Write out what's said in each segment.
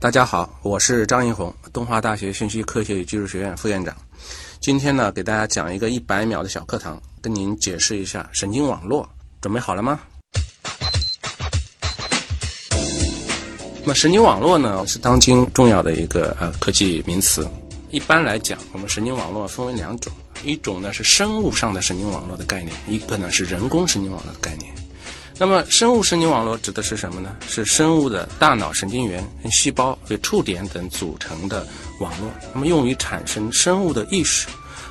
大家好，我是张一红，东华大学信息科学与技术学院副院长。今天呢，给大家讲一个一百秒的小课堂，跟您解释一下神经网络。准备好了吗？那么，神经网络呢，是当今重要的一个呃科技名词。一般来讲，我们神经网络分为两种，一种呢是生物上的神经网络的概念，一个呢是人工神经网络的概念。那么，生物神经网络指的是什么呢？是生物的大脑神经元细胞、与触点等组成的网络。那么，用于产生生物的意识，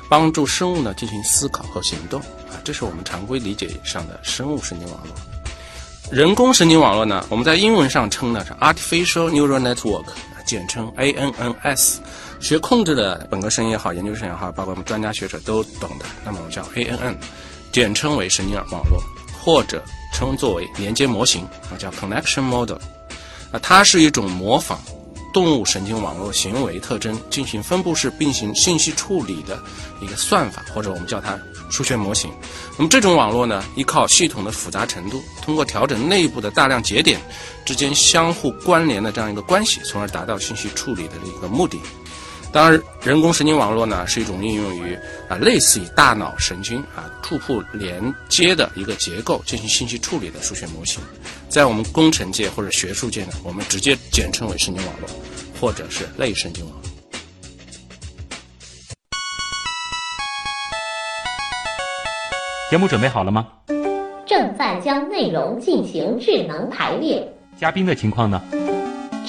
帮助生物呢进行思考和行动啊，这是我们常规理解上的生物神经网络。人工神经网络呢，我们在英文上称呢是 artificial neural network，简称 ANNS。学控制的本科生也好，研究生也好，包括我们专家学者都懂的。那么我们叫 ANN，简称为神经网络，或者。称作为连接模型啊，叫 connection model，啊，它是一种模仿动物神经网络行为特征进行分布式并行信息处理的一个算法，或者我们叫它数学模型。那么这种网络呢，依靠系统的复杂程度，通过调整内部的大量节点之间相互关联的这样一个关系，从而达到信息处理的一个目的。当然，人工神经网络呢是一种应用于啊类似于大脑神经啊触碰连接的一个结构进行信息处理的数学模型，在我们工程界或者学术界呢，我们直接简称为神经网络，或者是类神经网络。节目准备好了吗？正在将内容进行智能排列。嘉宾的情况呢？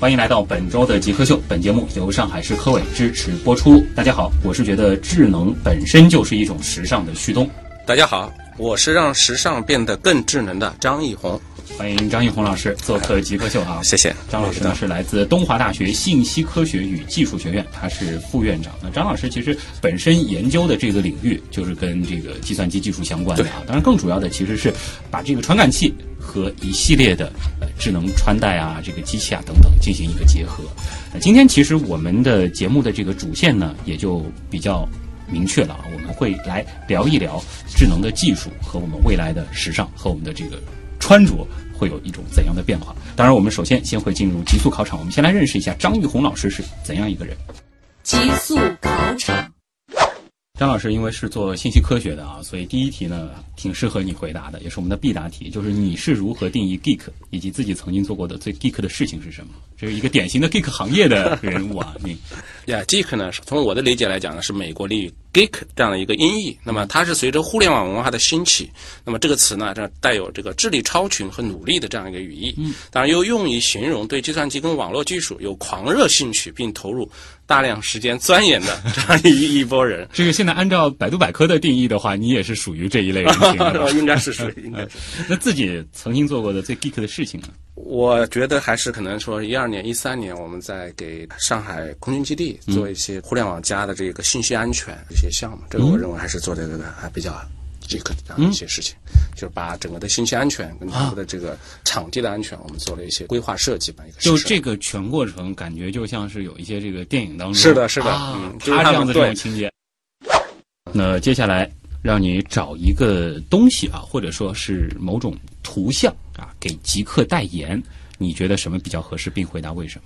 欢迎来到本周的极客秀，本节目由上海市科委支持播出。大家好，我是觉得智能本身就是一种时尚的旭东。大家好，我是让时尚变得更智能的张艺红。欢迎张艺红老师做客极客秀啊！谢谢。张老师呢是来自东华大学信息科学与技术学院，他是副院长。那张老师其实本身研究的这个领域就是跟这个计算机技术相关的啊。当然，更主要的其实是把这个传感器。和一系列的呃智能穿戴啊，这个机器啊等等进行一个结合。那今天其实我们的节目的这个主线呢，也就比较明确了啊，我们会来聊一聊智能的技术和我们未来的时尚和我们的这个穿着会有一种怎样的变化。当然，我们首先先会进入极速考场，我们先来认识一下张玉红老师是怎样一个人。极速考场。张老师因为是做信息科学的啊，所以第一题呢挺适合你回答的，也是我们的必答题，就是你是如何定义 geek，以及自己曾经做过的最 geek 的事情是什么？这是一个典型的 geek 行业的人物啊，你 呀，geek 呢，从我的理解来讲呢，是美国俚语 geek 这样的一个音译。那么它是随着互联网文化的兴起，那么这个词呢，这带有这个智力超群和努力的这样一个语义。嗯，当然又用于形容对计算机跟网络技术有狂热兴趣并投入。大量时间钻研的这样一一波人，这个现在按照百度百科的定义的话，你也是属于这一类人 应该是属于，应该是。那自己曾经做过的最 geek 的事情呢？我觉得还是可能说一二年、一三年，我们在给上海空军基地做一些互联网加的这个信息安全一些项目，这个我认为还是做的这个还比较。这个这样一些事情，就是把整个的信息安全跟整个的这个场地的安全，我们做了一些规划设计吧。一个就这个全过程，感觉就像是有一些这个电影当中是的，是的，嗯，他这样的这种情节。那接下来让你找一个东西啊，或者说是某种图像啊，给极客代言，你觉得什么比较合适，并回答为什么？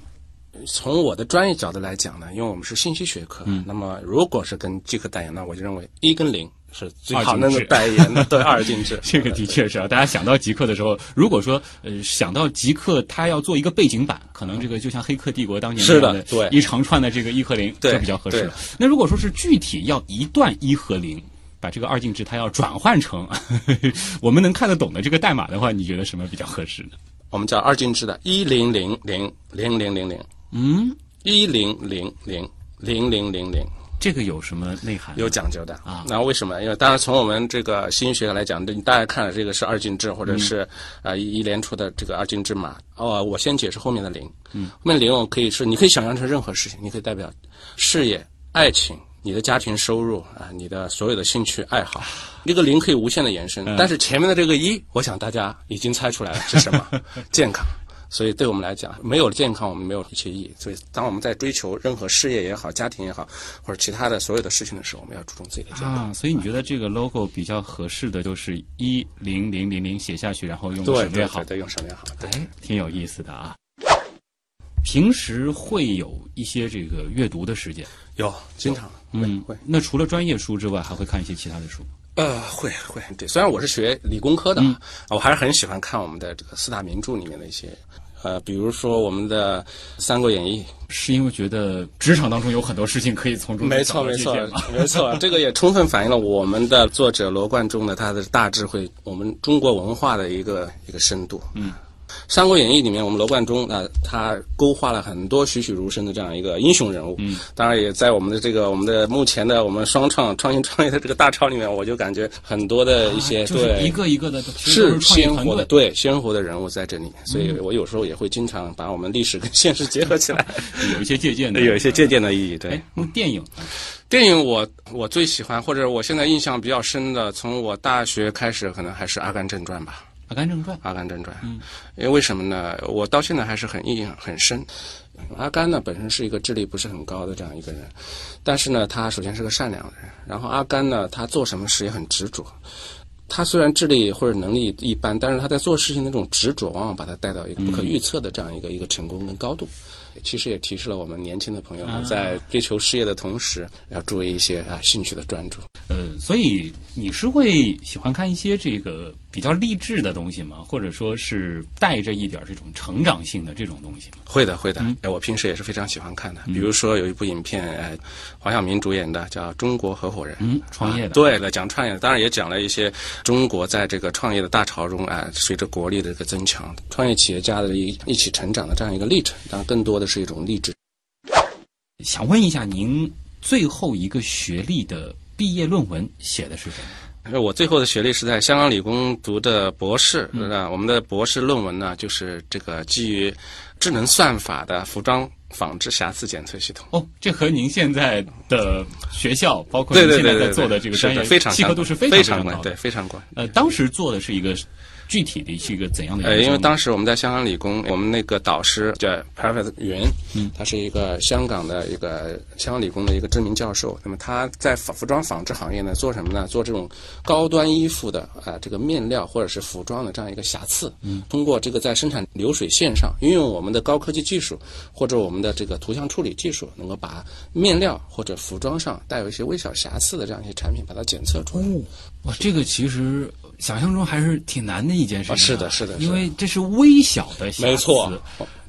从我的专业角度来讲呢，因为我们是信息学科，那么如果是跟极客代言，那我就认为一跟零。是最好那个代言的，对二进制，这个的确是啊。大家想到极客的时候，如果说呃想到极客，他要做一个背景板，可能这个就像《黑客帝国》当年是的，对一长串的这个一和零就比较合适了。那如果说是具体要一段一和零，把这个二进制它要转换成 我们能看得懂的这个代码的话，你觉得什么比较合适呢？我们叫二进制的一零零零零零零零，嗯，一零零零零零零零。这个有什么内涵？有讲究的啊那为什么？因为当然从我们这个心学来讲，你大家看了这个是二进制，或者是呃一一连出的这个二进制码。哦，我先解释后面的零。嗯，后面零我可以是你可以想象成任何事情，你可以代表事业、爱情。你的家庭收入啊，你的所有的兴趣爱好，这个零可以无限的延伸。但是前面的这个一，我想大家已经猜出来了是什么？健康。所以对我们来讲，没有了健康，我们没有一些意义。所以当我们在追求任何事业也好、家庭也好，或者其他的所有的事情的时候，我们要注重自己的健康。啊，所以你觉得这个 logo 比较合适的就是一零零零零写下去，然后用对对省略号对，，对，用省略号。对，哎，挺有意思的啊。平时会有一些这个阅读的时间，有经常会嗯会那除了专业书之外，还会看一些其他的书。呃会会对。虽然我是学理工科的，啊，我还是很喜欢看我们的这个四大名著里面的一些。呃，比如说我们的《三国演义》，是因为觉得职场当中有很多事情可以从中没错没错 没错，这个也充分反映了我们的作者罗贯中的他的大智慧，我们中国文化的一个一个深度。嗯，《三国演义》里面，我们罗贯中啊、他勾画了很多栩栩如生的这样一个英雄人物。嗯，当然也在我们的这个我们的目前的我们双创创新创业的这个大潮里面，我就感觉很多的一些、啊就是对一个一个的是鲜活的，对鲜活的人物在这里面，所以我有时候也会经常把我们历史跟现实结合起来，有一些借鉴的，有一些借鉴的意义。对。电影电影我我最喜欢，或者我现在印象比较深的，从我大学开始，可能还是《阿甘正传》吧，《阿甘正传《阿甘正传》。嗯，因为为什么呢？我到现在还是很印象很深。阿甘呢，本身是一个智力不是很高的这样一个人，但是呢，他首先是个善良的人。然后阿甘呢，他做什么事也很执着。他虽然智力或者能力一般，但是他在做事情的那种执着，往往把他带到一个不可预测的这样一个、一个成功跟高度。其实也提示了我们年轻的朋友们，在追求事业的同时，要注意一些啊兴趣的专注。呃，所以你是会喜欢看一些这个比较励志的东西吗？或者说是带着一点这种成长性的这种东西吗？会的，会的。哎，我平时也是非常喜欢看的。比如说有一部影片，哎，黄晓明主演的，叫《中国合伙人》。嗯，创业的，啊对了，讲创业的，当然也讲了一些中国在这个创业的大潮中啊，随着国力的这个增强，创业企业家的一一起成长的这样一个历程。当然，更多的是一种励志。想问一下，您最后一个学历的毕业论文写的是什么？我最后的学历是在香港理工读的博士，那、我们的博士论文呢，就是这个基于智能算法的服装纺织瑕疵检测系统。哦，这和您现在的学校，包括您现在在做的这个是专业，的非常契合度是非常常高的，高的。对，非常高。呃，当时做的是一个具体的是一个怎样的呃，因为当时我们在香港理工，我们那个导师叫 Private 袁，嗯，他是一个香港的一个香港理工的一个知名教授。那么他在服服装纺织行业呢，做什么呢？做这种高端衣服的啊、这个面料或者是服装的这样一个瑕疵，嗯，通过这个在生产流水线上运用我们的高科技技术或者我们的这个图像处理技术，能够把面料或者服装上带有一些微小瑕疵的这样一些产品，把它检测出来。哇，这个其实想象中还是挺难的一件事情、啊。是的是的是的。因为这是微小的瑕疵，没错，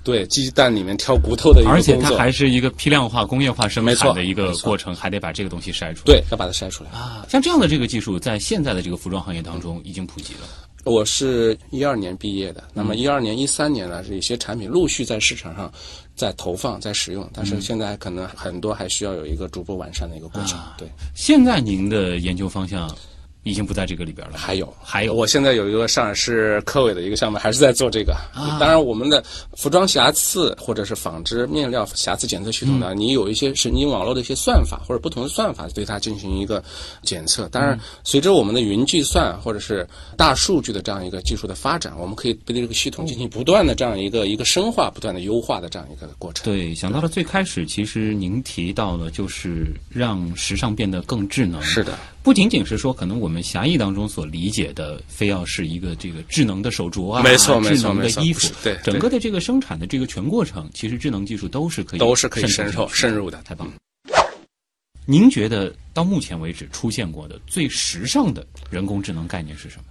对，鸡蛋里面挑骨头的一个而且它还是一个批量化、工业化生产的一个过程，还得把这个东西筛出来。对，要把它筛出来。啊，像这样的这个技术，在现在的这个服装行业当中已经普及了。我是一二年毕业的，那么一二年、一三年呢，是一些产品陆续在市场上在投放、在使用，但是现在可能很多还需要有一个逐步完善的一个过程。啊。对，现在您的研究方向已经不在这个里边了，还有还有我现在有一个上海市科委的一个项目，还是在做这个。当然，我们的服装瑕疵或者是纺织面料瑕疵检测系统呢，你有一些神经网络的一些算法或者不同的算法对它进行一个检测。当然，随着我们的云计算或者是大数据的这样一个技术的发展，我们可以对这个系统进行不断的这样一个一个深化、不断的优化的这样一个过程。对，想到了最开始，其实您提到了就是让时尚变得更智能。是的，不仅仅是说可能我们狭义当中所理解的，非要是一个这个智能的手镯啊，没错没错智能的衣服，对整个的这个生产的这个全过程，其实智能技术都是可以都是可以深入渗透深入的。太棒了。您觉得到目前为止出现过的最时尚的人工智能概念是什么？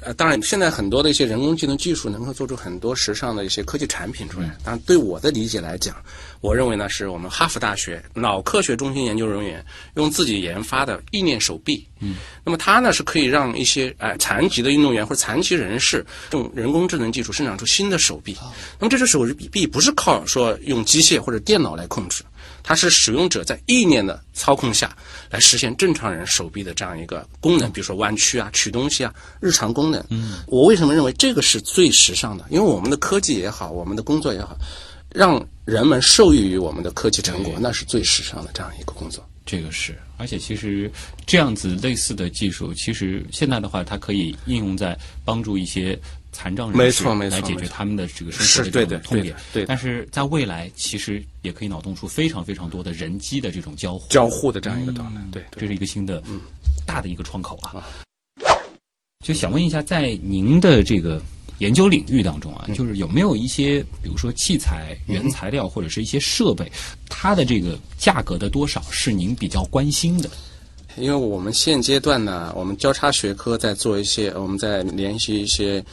呃，当然，现在很多的一些人工智能技术能够做出很多时尚的一些科技产品出来。当然，对我的理解来讲，我认为呢，是我们哈佛大学脑科学中心研究人员用自己研发的意念手臂。嗯，那么它呢是可以让一些哎、残疾的运动员或者残疾人士用人工智能技术生长出新的手臂。那么这只手臂不是靠说用机械或者电脑来控制。它是使用者在意念的操控下来实现正常人手臂的这样一个功能，比如说弯曲啊、取东西啊、日常功能。嗯，我为什么认为这个是最时尚的？因为我们的科技也好，我们的工作也好，让人们受益于我们的科技成果，那是最时尚的这样一个工作。这个是，而且其实这样子类似的技术，其实现在的话，它可以应用在帮助一些残障人士没错没错来解决他们的这个生活的是对的这种痛点。对但是在未来，其实也可以脑洞出非常非常多的人机的这种交互。交互的这样一个状态，对这是一个新的、嗯大的一个窗口啊。就想问一下，在您的这个研究领域当中嗯啊，就是有没有一些，比如说器材、原材料或者是一些设备，它的这个价格的多少是您比较关心的？因为我们现阶段呢，我们交叉学科在做一些，我们在联系一些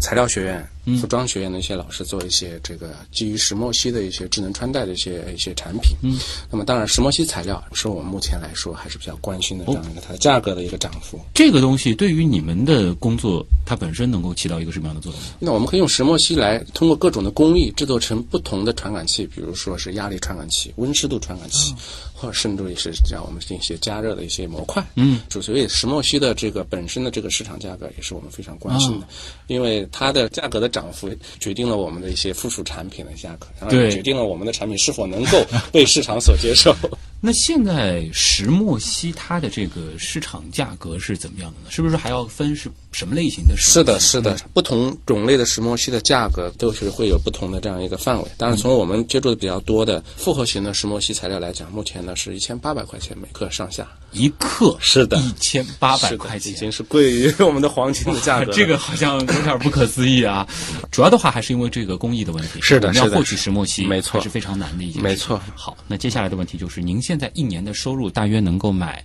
材料学院、服装学院的一些老师，做一些这个基于石墨烯的一些智能穿戴的一些一些产品。嗯，那么当然，石墨烯材料是我们目前来说还是比较关心的这样一个它的价格的一个涨幅。这个东西对于你们的工作，它本身能够起到一个什么样的作用？那我们可以用石墨烯来通过各种的工艺制作成不同的传感器，比如说是压力传感器、温湿度传感器，或者甚至于是让我们进行一些加热的一些模块。嗯，所以石墨烯的这个本身的这个市场价格也是我们非常关心的，因为它的价格的涨幅决定了我们的一些附属产品的价格，然后也对决定了我们的产品是否能够 被市场所接受。那现在石墨烯它的这个市场价格是怎么样的呢？是不是还要分是什么类型的石墨烯？是的，是的，不同种类的石墨烯的价格都是会有不同的这样一个范围。但是，从我们接触的比较多的复合型的石墨烯材料来讲，目前呢是一千八百块钱每克上下，一克是的一千八百块钱，已经是贵于我们的黄金的价格。这个好像有点不可思议啊！主要的话还是因为这个工艺的问题，是的是的要获取石墨烯，没错是非常难的一件事。没错好，那接下来的问题就是，您现在一年的收入大约能够买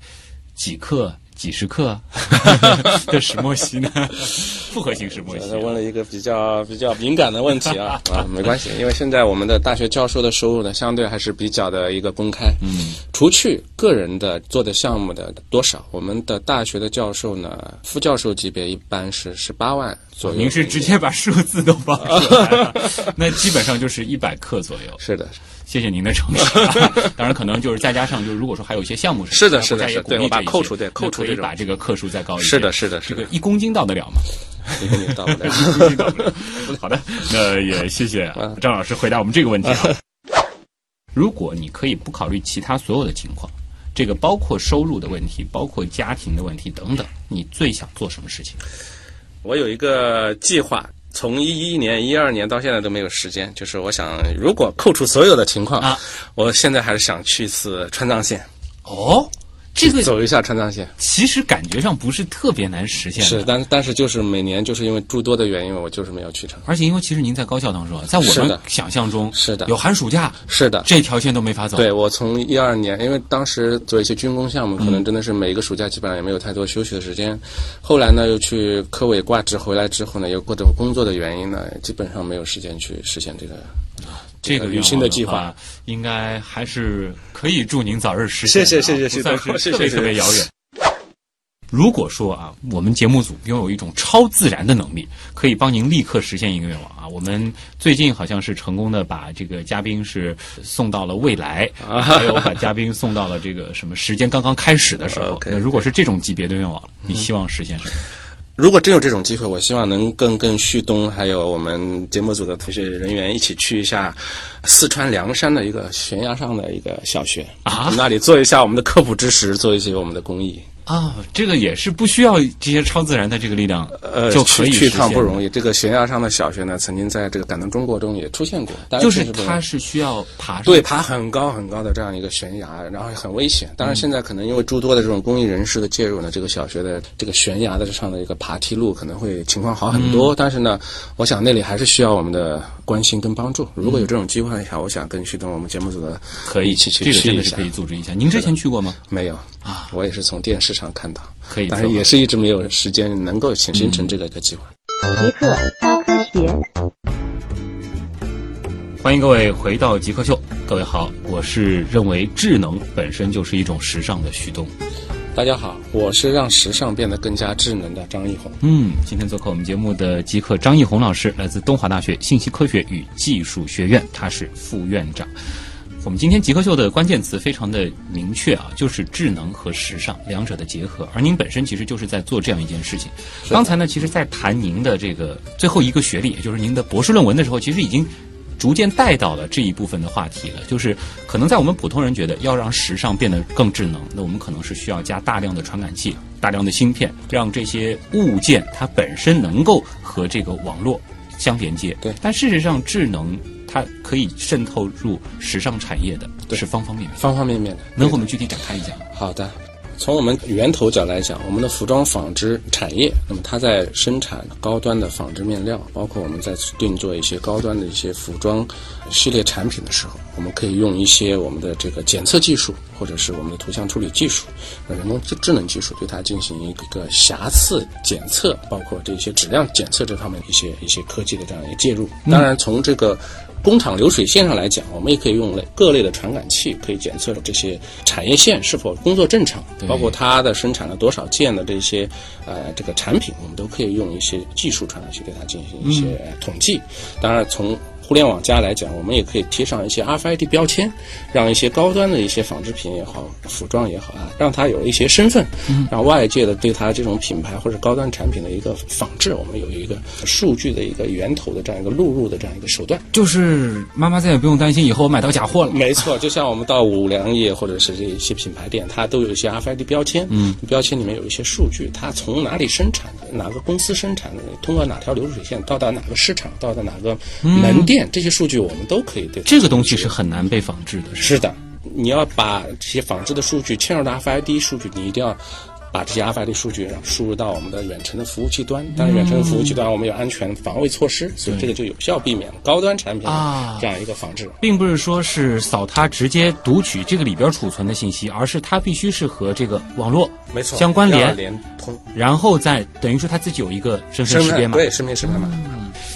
几克、几十克 的石墨烯呢？复合型石墨烯呃，问了一个比较比较敏感的问题啊 啊，没关系，因为现在我们的大学教授的收入呢，相对还是比较的一个公开。嗯，除去个人的做的项目的多少，我们的大学的教授呢，副教授级别一般是十八万左右。您是直接把数字都报出来了，那基本上就是一百克左右。是的，谢谢您的诚实、啊，当然可能就是再加上，就是如果说还有一些项目是的是的是的对我把扣除对扣那可以除这种把这个克数再高一些。是的是的是的这个一公斤到得了吗？到不了。一公斤到不了。好的，那也谢谢嗯张老师回答我们这个问题啊。如果你可以不考虑其他所有的情况，这个包括收入的问题，包括家庭的问题等等，你最想做什么事情？我有一个计划，从一一年、一二年到现在都没有时间。就是我想，如果扣除所有的情况，啊我现在还是想去一次川藏线，哦，这个走一下川藏线。其实感觉上不是特别难实现的。是，但但是就是每年就是因为诸多的原因，我就是没有去成。而且因为其实您在高校当中啊，在我们的想象中是的有寒暑假，是的，这条线都没法走。对我从一二年，因为当时做一些军工项目，可能真的是每一个暑假基本上也没有太多休息的时间。后来呢，又去科委挂职回来之后呢，又各种工作的原因呢，基本上没有时间去实现这个这个旅行的计划应该还是可以祝您早日实现。谢谢谢谢不算谢谢谢谢 特别遥远。如果说啊，我们节目组拥有一种超自然的能力，可以帮您立刻实现一个愿望啊！我们最近好像是成功的把这个嘉宾是送到了未来，啊还有把嘉宾送到了这个什么时间刚刚开始的时候。那如果是这种级别的愿望，你希望实现什么？如果真有这种机会，我希望能跟跟旭东还有我们节目组的同学人员一起去一下四川凉山的一个悬崖上的一个小学啊那里做一下我们的科普知识，做一些我们的公益。啊，这个也是不需要这些超自然的这个力量，呃，就可以去去一趟不容易。这个悬崖上的小学呢，曾经在这个感动中国中也出现过，但就是它是需要爬上对，爬很高很高的这样一个悬崖，然后很危险。当然，现在可能因为诸多的这种公益人士的介入呢，这个小学的这个悬崖的上的一个爬梯路可能会情况好很多。但是呢，我想那里还是需要我们的关心跟帮助。如果有这种机会的话，我想跟旭东我们节目组的可以一起去这个真的是可以组织一下。您之前去过吗？没有啊，我也是从电视上看到，可以但是也是一直没有时间能够形形成这个一个计划。极客高科学。欢迎各位回到极客秀，各位好，我是认为智能本身就是一种时尚的旭东。大家好，我是让时尚变得更加智能的张艺红。嗯，今天做客我们节目的极客张艺红老师，来自东华大学信息科学与技术学院，他是副院长。我们今天极客秀的关键词非常的明确啊，就是智能和时尚两者的结合。而您本身其实就是在做这样一件事情。刚才呢，其实，在谈您的这个最后一个学历，也就是您的博士论文的时候，其实已经逐渐带到了这一部分的话题了。就是可能在我们普通人觉得，要让时尚变得更智能，那我们可能是需要加大量的传感器、大量的芯片，让这些物件它本身能够和这个网络相连接。对但事实上，智能它可以渗透入时尚产业的，对是方方面面。方方面面的。能和我们具体展开一下吗？好的，从我们源头角来讲，我们的服装纺织产业，那么它在生产高端的纺织面料，包括我们在定做一些高端的一些服装系列产品的时候，我们可以用一些我们的这个检测技术，或者是我们的图像处理技术、呃人工智智能技术，对它进行一个瑕疵检测，包括这些质量检测这方面的一些一些科技的这样一个介入。当然，从这个工厂流水线上来讲，我们也可以用类各类的传感器，可以检测这些产业线是否工作正常，包括它的生产了多少件的这些呃这个产品，我们都可以用一些技术传感器对它进行一些呃统计。当然，从互联网加来讲，我们也可以贴上一些 RFID 标签，让一些高端的一些纺织品也好、服装也好啊，让它有一些身份，让外界的对它这种品牌或者高端产品的一个仿制，我们有一个数据的一个源头的这样一个录入的这样一个手段。就是妈妈再也不用担心以后我买到假货了。没错，就像我们到五粮液或者是这一些品牌店，它都有一些 RFID 标签，嗯，标签里面有一些数据，它从哪里生产的，哪个公司生产的，通过哪条流水线到达哪个市场，到达哪个门店，这些数据我们都可以对这个东西是很难被仿制的，是是的，你要把这些仿制的数据嵌入到 RFID 数据，你一定要把这些 RFID 数据让输入到我们的远程的服务器端。当然，远程的服务器端我们有安全防卫措施，所以这个就有效避免了高端产品啊这样一个仿制。并不是说是扫它直接读取这个里边储存的信息，而是它必须是和这个网络没错，相关要联，连通。然后再等于说它自己有一个身份识别码。对身份识别码，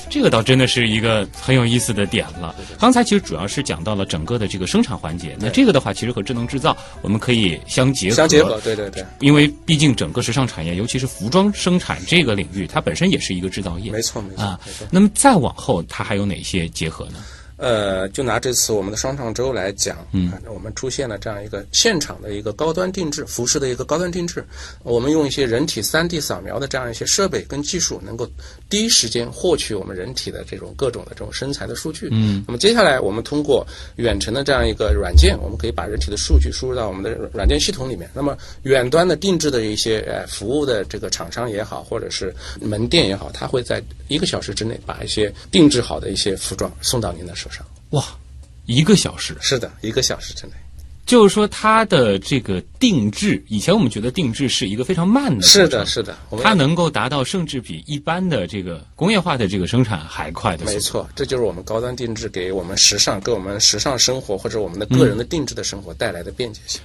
这个倒真的是一个很有意思的点了。刚才其实主要是讲到了整个的这个生产环节，那这个的话其实和智能制造我们可以相结合。相结合，对对对，因为毕竟整个时尚产业，尤其是服装生产这个领域，它本身也是一个制造业。没错没错啊。那么再往后，它还有哪些结合呢？呃，就拿这次我们的双创周来讲，嗯，我们出现了这样一个现场的一个高端定制服饰的一个高端定制，我们用一些人体 3D 扫描的这样一些设备跟技术，能够第一时间获取我们人体的这种各种的这种身材的数据。嗯，那么接下来我们通过远程的这样一个软件，我们可以把人体的数据输入到我们的软件系统里面。那么远端的定制的一些呃服务的这个厂商也好，或者是门店也好，他会在一个小时之内把一些定制好的一些服装送到您的手上。哇，一个小时，是的，一个小时之内。就是说它的这个定制，以前我们觉得定制是一个非常慢的，是的，是的，它能够达到甚至比一般的这个工业化的这个生产还快的。没错，这就是我们高端定制给我们时尚、给我们时尚生活或者我们的个人的定制的生活带来的便捷性。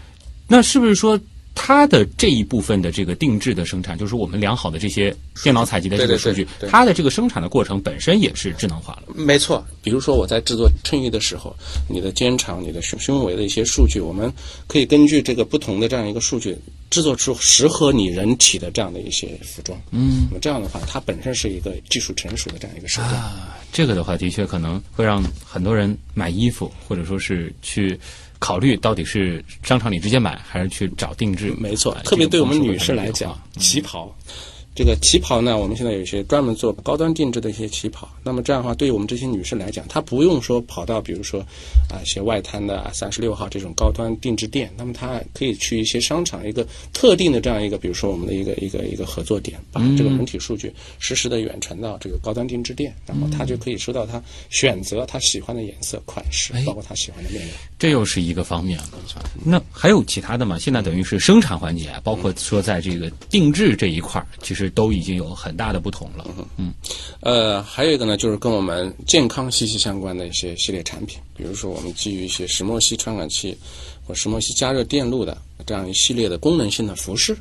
那是不是说它的这一部分的这个定制的生产，就是我们良好的这些电脑采集的这个数据，它的这个生产的过程本身也是智能化了？没错，比如说我在制作衬衣的时候，你的肩长、你的胸胸围的一些数据，我们可以根据这个不同的这样一个数据，制作出适合你人体的这样的一些服装。嗯，那么这样的话，它本身是一个技术成熟的这样一个手段。啊，这个的话，的确可能会让很多人买衣服，或者说是去考虑到底是商场里直接买，还是去找定制。没错哎，特别对我们女士来讲旗袍。这个旗袍呢，我们现在有一些专门做高端定制的一些旗袍。那么这样的话，对于我们这些女士来讲，她不用说跑到比如说啊一些外滩的三十六号这种高端定制店，那么她可以去一些商场一个特定的这样一个，比如说我们的一个一个一个合作点，把这个人体数据实时的远传到这个高端定制店，然后她就可以收到她选择她喜欢的颜色、款式哎，包括她喜欢的面料。这又是一个方面了。那还有其他的吗？现在等于是生产环节，包括说在这个定制这一块儿，其实都已经有很大的不同了。嗯，呃，还有一个呢，就是跟我们健康息息相关的一些系列产品，比如说我们基于一些石墨烯传感器或石墨烯加热电路的这样一系列的功能性的服饰。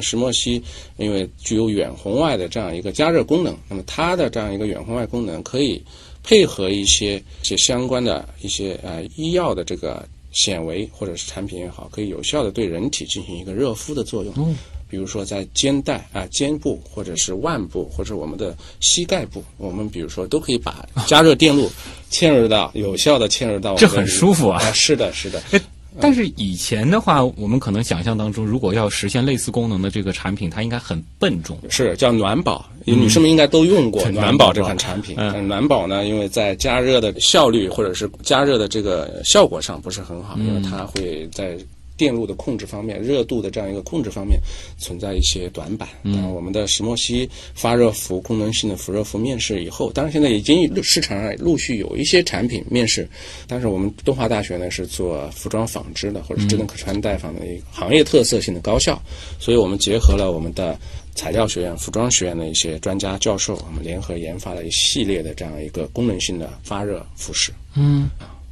石墨烯因为具有远红外的这样一个加热功能，那么它的这样一个远红外功能可以配合一些一些相关的一些呃医药的这个显微或者是产品也好，可以有效的对人体进行一个热敷的作用。比如说在肩带啊、肩部或者是腕部或者我们的膝盖部，我们比如说都可以把加热电路 嵌入到有效的嵌入到我们这很舒服啊啊！是的，是的，哎，但是以前的话，我们可能想象当中，如果要实现类似功能的这个产品，它应该很笨重。是叫暖宝，女士们应该都用过嗯暖宝这款产品。嗯嗯，暖宝呢，因为在加热的效率或者是加热的这个效果上不是很好，因为它会在电路的控制方面、热度的这样一个控制方面存在一些短板。当然，我们的石墨烯发热服功能性的辐热服面世以后，当然现在已经市场上陆续有一些产品面世，但是我们东华大学呢是做服装纺织的或者是智能可穿戴方面的一个行业特色性的高校，所以我们结合了我们的。材料学院、服装学院的一些专家教授，我们联合研发了一系列的这样一个功能性的发热服饰。嗯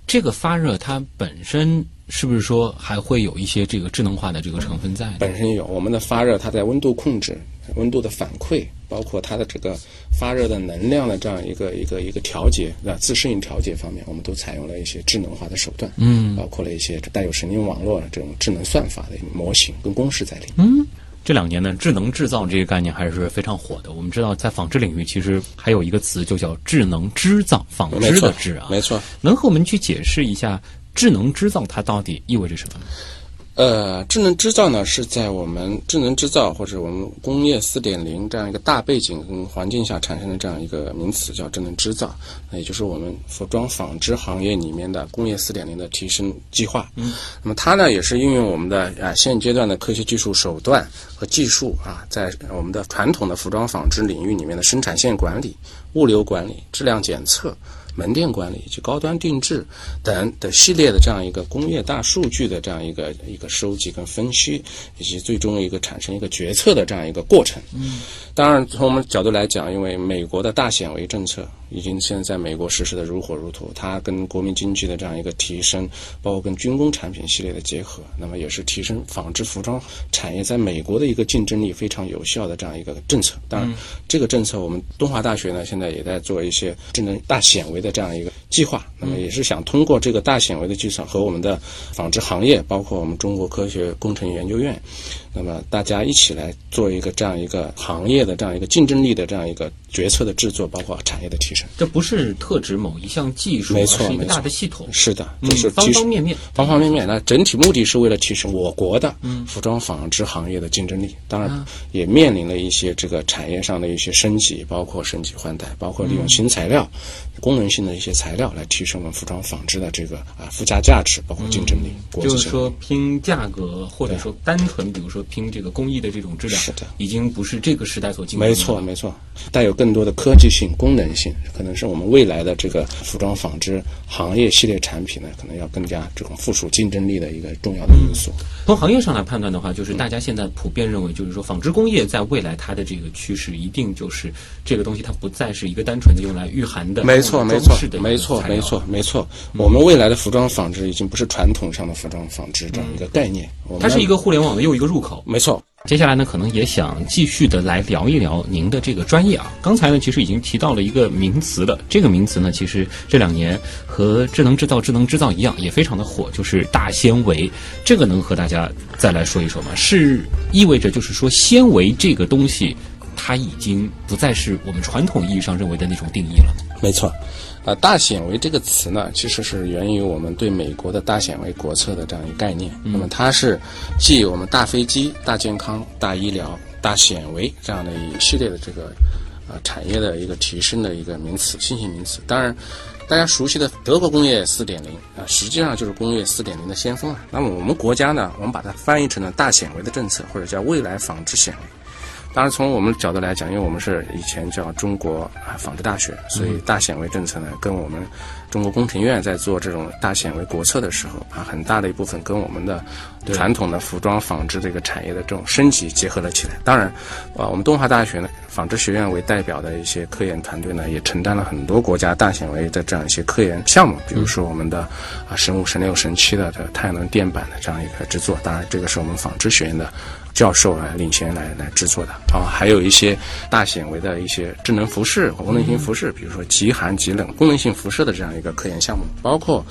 这个发热它本身是不是说还会有一些这个智能化的这个成分在呢？本身有我们的发热，它在温度控制、温度的反馈，包括它的这个发热的能量的这样一个一个一个调节，啊，自适应调节方面，我们都采用了一些智能化的手段，嗯，包括了一些带有神经网络的这种智能算法的模型跟公式在里面。这两年呢，智能制造这个概念还是非常火的。我们知道，在纺织领域，其实还有一个词就叫智能织造，纺织的织啊。没错。能和我们去解释一下智能制造它到底意味着什么？呃，智能制造呢是在我们智能制造或者我们工业四点零这样一个大背景跟环境下产生的这样一个名词，叫智能制造。那也就是我们服装纺织行业里面的工业四点零的提升计划。嗯，那么它呢也是运用我们的啊现阶段的科学技术手段和技术啊，在我们的传统的服装纺织领域里面的生产线管理、物流管理、质量检测。门店管理以及高端定制等的系列的这样一个工业大数据的这样一个一个收集跟分析，以及最终一个产生一个决策的这样一个过程。嗯，当然从我们角度来讲，因为美国的大显微政策已经现在在美国实施的如火如荼，它跟国民经济的这样一个提升，包括跟军工产品系列的结合，那么也是提升纺织服装产业在美国的一个竞争力非常有效的这样一个政策。当然，这个政策我们东华大学呢现在也在做一些智能大显微的这样一个计划，那么也是想通过这个大显微的计算和我们的纺织行业，包括我们中国科学工程研究院，那么大家一起来做一个这样一个行业的这样一个竞争力的这样一个决策的制作，包括产业的提升。这不是特指某一项技术，没错而是一个大的系统。是的，嗯就是方方面面方方面面。那整体目的是为了提升我国的服装纺织行业的竞争力，当然也面临了一些这个产业上的一些升级，包括升级换代，包括利用新材料、功能性的一些材料来提升我们服装纺织的这个啊附加价值，包括竞争力。就是说，拼价格，或者说单纯，比如说拼这个工艺的这种质量，是的已经不是这个时代所经历的。没错，没错，带有更多的科技性、功能性，可能是我们未来的这个服装纺织行业系列产品呢，可能要更加这种附属竞争力的一个重要的因素。从行业上来判断的话，就是大家现在普遍认为，就是说纺织工业在未来它的这个趋势，一定就是这个东西它不再是一个单纯的用来御寒的、没错，没错没错，没错，没错。我们未来的服装纺织已经不是传统上的服装纺织这样一个概念，它是一个互联网的又一个入口。没错。接下来呢，可能也想继续的来聊一聊您的这个专业啊。刚才呢，其实已经提到了一个名词了，这个名词呢，其实这两年和智能制造、智能制造一样，也非常的火，就是大纤维。这个能和大家再来说一说吗？是意味着就是说纤维这个东西，它已经不再是我们传统意义上认为的那种定义了。没错，呃，大显微这个词呢，其实是源于我们对美国的大显微国策的这样一个概念。那么它是继我们大飞机、大健康、大医疗、大显微这样的一系列的这个呃产业的一个提升的一个名词，新型名词。当然。大家熟悉的德国工业四点零啊，实际上就是工业四点零的先锋啊。那么我们国家呢，我们把它翻译成了大显微的政策，或者叫未来纺织显微。当然，从我们角度来讲，因为我们是以前叫中国纺织大学，所以大显微政策呢，跟我们中国工程院在做这种大显微国策的时候啊，很大的一部分跟我们的传统的服装纺织这个产业的这种升级结合了起来。当然，啊，我们东华大学呢，纺织学院为代表的一些科研团队呢，也承担了很多国家大显微的这样一些科研项目，比如说我们的啊神五、神六、神七的这个太阳能电板的这样一个制作。当然，这个是我们纺织学院的。教授来领衔来来制作的啊，还有一些大显微的一些智能服饰、功能性服饰，比如说极寒极冷功能性服饰的这样一个科研项目，包括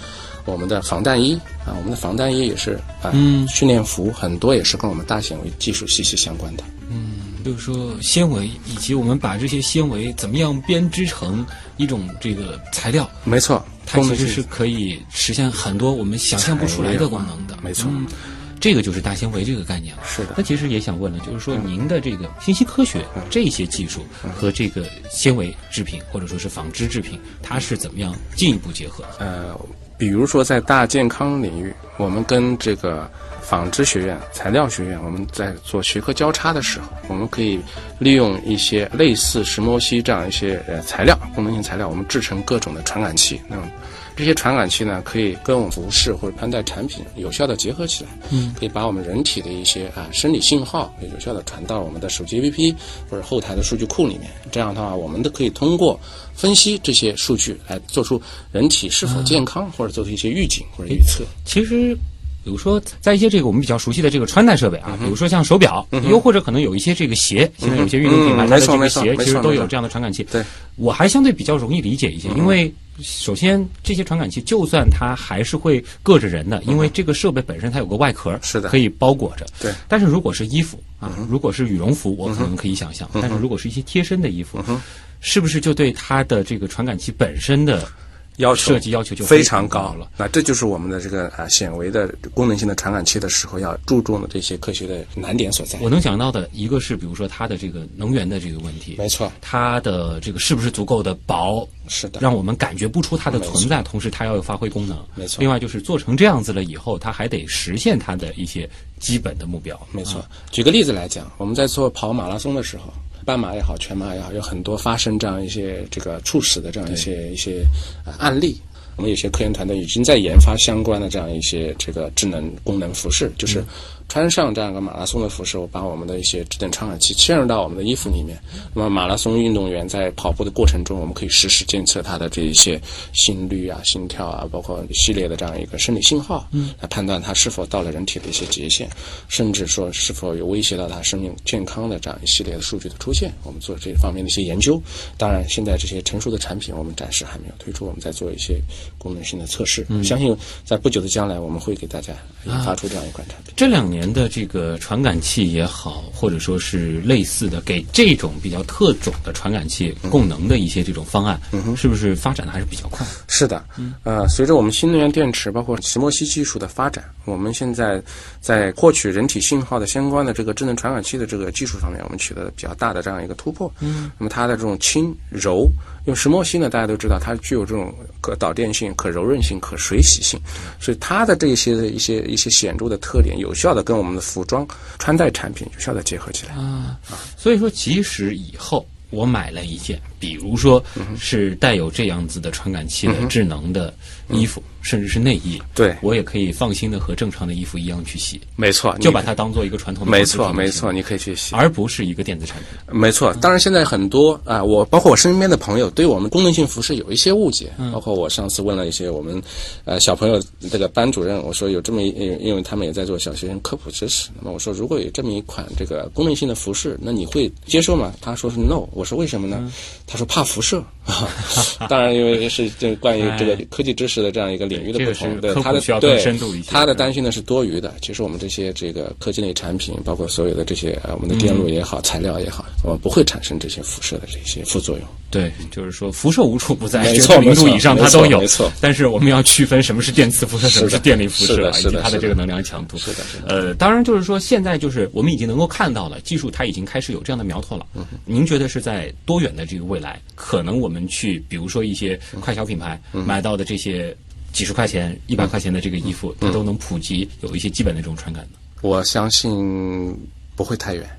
我们的防弹衣啊，我们的防弹衣也是啊，训练服很多也是跟我们大显微技术息息相关的。嗯就是说纤维，以及我们把这些纤维怎么样编织成一种这个材料，没错，它其实是可以实现很多我们想象不出来的功能的。没错嗯这个就是大纤维这个概念了。是的那其实也想问了，就是说您的这个信息科学这些技术和这个纤维制品或者说是纺织制品，它是怎么样进一步结合的？呃，比如说在大健康领域，我们跟这个纺织学院、材料学院，我们在做学科交叉的时候，我们可以利用一些类似石墨烯这样一些呃材料，功能性材料，我们制成各种的传感器。那么这些传感器呢，可以跟我们服饰或者穿戴产品有效的结合起来，嗯，可以把我们人体的一些啊生理信号有效的传到我们的手机 APP 或者后台的数据库里面。这样的话，我们都可以通过分析这些数据来做出人体是否健康，或者做出一些预警或者预测。其实。比如说，在一些这个我们比较熟悉的这个穿戴设备啊，比如说像手表，又或者可能有一些这个鞋，现在有些运动品牌嗯它的这个鞋其实都有这样的传感器。对，我还相对比较容易理解一些，因为首先这些传感器就算它还是会硌着人的，因为这个设备本身它有个外壳，是的。可以包裹着。对。但是如果是衣服啊，如果是羽绒服，我可能可以想象，但是如果是一些贴身的衣服，是不是就对它的这个传感器本身的要求设计要求就非常常高。了？那这就是我们的这个啊显微的功能性的传感器的时候要注重的这些科学的难点所在。我能想到的一个是，比如说它的这个能源的这个问题，没错。它的这个是不是足够的薄，是的。让我们感觉不出它的存在，同时它要有发挥功能，没错。另外就是做成这样子了以后，它还得实现它的一些基本的目标。没错，举个例子来讲，我们在做跑马拉松的时候，半马也好，全马也好，有很多发生这样一些这个猝死的这样一些一些呃案例。我们有些科研团队已经在研发相关的这样一些这个智能功能服饰，就是穿上这样一个马拉松的服饰，我把我们的一些智能传感器嵌入到我们的衣服里面。那么马拉松运动员在跑步的过程中，我们可以实时监测他的这一些心率啊、心跳啊，包括一系列的这样一个生理信号，嗯，来判断他是否到了人体的一些极限，甚至说是否有威胁到他生命健康的这样一系列的数据的出现。我们做这方面的一些研究。当然，现在这些成熟的产品我们暂时还没有推出，我们在做一些功能性的测试。相信在不久的将来，我们会给大家研发出这样一款产品。这两年的这个传感器也好，或者说是类似的给这种比较特种的传感器供能的一些这种方案，是不是发展的还是比较快？是的，呃，随着我们新能源电池包括石墨烯技术的发展，我们现在在获取人体信号的相关的这个智能传感器的这个技术上面，我们取得了比较大的这样一个突破。嗯，那么它的这种轻柔，用石墨烯呢，大家都知道它具有这种可导电性、可柔韧性、可水洗性，所以它的这些的一些一些显著的特点，有效的跟我们的服装穿戴产品有效的结合起来啊。所以说，即使以后我买了一件，比如说是带有这样子的传感器的智能的衣服，甚至是内衣，对我也可以放心的和正常的衣服一样去洗，没错，就把它当做一个传统的没错没错，你可以去洗。而不是一个电子产品。没错，当然现在很多啊、我包括我身边的朋友对我们功能性服饰有一些误解，包括我上次问了一些我们呃小朋友这个班主任，我说有这么一，因因为他们也在做小学生科普知识，那么我说如果有这么一款这个功能性的服饰，那你会接受吗？他说是 no，我说为什么呢？他说怕辐射。当然，因为是这关于这个科技知识的这样一个领域的不同，对他的需要更对深度一些他的嗯担心呢是多余的。其实我们这些这个科技类产品，包括所有的这些呃我们的电路也好、材料也好，我们不会产生这些辐射的这些副作用。对，就是说辐射无处不在，没错零度以上它都有。没错但是我们要区分什么是电磁辐射，什么是电力辐射以及它的这个能量强度。是的呃，当然就是说，现在就是我们已经能够看到了，技术它已经开始有这样的苗头了。嗯您觉得是在多远的这个未来，可能我们去，比如说一些快消品牌嗯。买到的这些几十块钱、一百块钱的这个衣服，嗯。它都能普及有一些基本的这种传感的？我相信不会太远。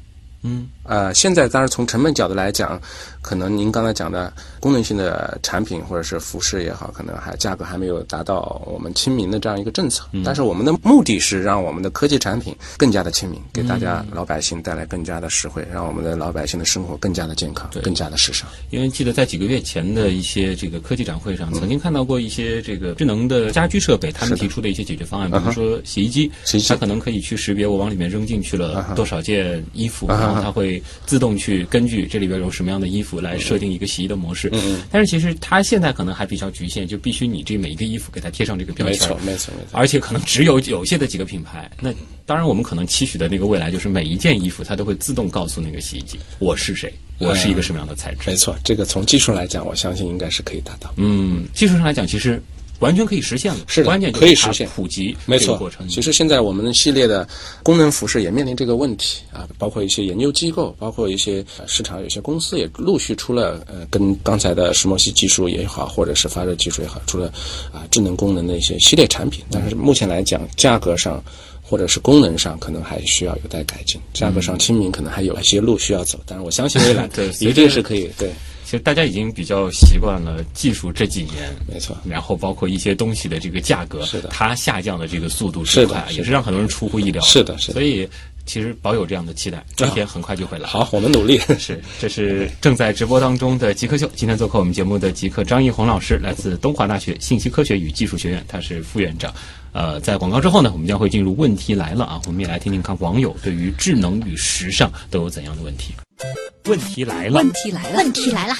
嗯，呃，现在当然从成本角度来讲，可能您刚才讲的功能性的产品或者是服饰也好，可能还价格还没有达到我们亲民的这样一个政策。但是我们的目的是让我们的科技产品更加的亲民，给大家老百姓带来更加的实惠，让我们的老百姓的生活更加的健康，更加的时尚。因为记得在几个月前的一些这个科技展会上，曾经看到过一些这个智能的家居设备，他们提出的一些解决方案，比如说洗衣机洗衣，机它可能可以去识别我往里面扔进去了多少件衣服，啊然后它会自动去根据这里边有什么样的衣服来设定一个洗衣的模式。嗯嗯但是其实它现在可能还比较局限，就必须你这每一个衣服给它贴上这个标签。没错，没错，没错。而且可能只有有限的几个品牌。那当然，我们可能期许的那个未来，就是每一件衣服它都会自动告诉那个洗衣机我是谁，我是一个什么样的材质。没错，这个从技术来讲，我相信应该是可以达到。嗯，技术上来讲，其实完全可以实现了。是的关键可以实现普及没错过程。，其实现在我们系列的功能服饰也面临这个问题啊，包括一些研究机构，包括一些呃市场有些公司也陆续出了呃，跟刚才的石墨烯技术也好，或者是发热技术也好，出了啊智能功能的一些系列产品。但是目前来讲，价格上。或者是功能上可能还需要有待改进，价格上亲民可能还有一些路需要走，但是我相信未来 对一定是可以对，其实大家已经比较习惯了技术这几年，没错然后包括一些东西的这个价格，是的它下降的这个速度是快，也是让很多人出乎意料。是的是的所以其实保有这样的期待，这一天很快就会来。好，我们努力。是，这是正在直播当中的极客秀。今天做客我们节目的极客张一红老师，来自东华大学信息科学与技术学院，他是副院长。呃，在广告之后呢，我们将会进入问题来了啊，我们也来听听看网友对于智能与时尚都有怎样的问题。问题来了，问题来了，问题来了，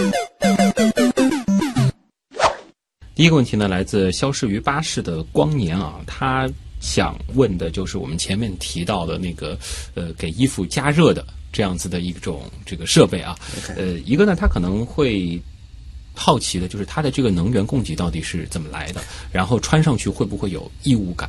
第一个问题呢，来自消失于巴士的光年啊，他想问的就是我们前面提到的那个呃，给衣服加热的这样子的一种这个设备啊。呃，一个呢，它可能会好奇的就是它的这个能源供给到底是怎么来的，然后穿上去会不会有异物感？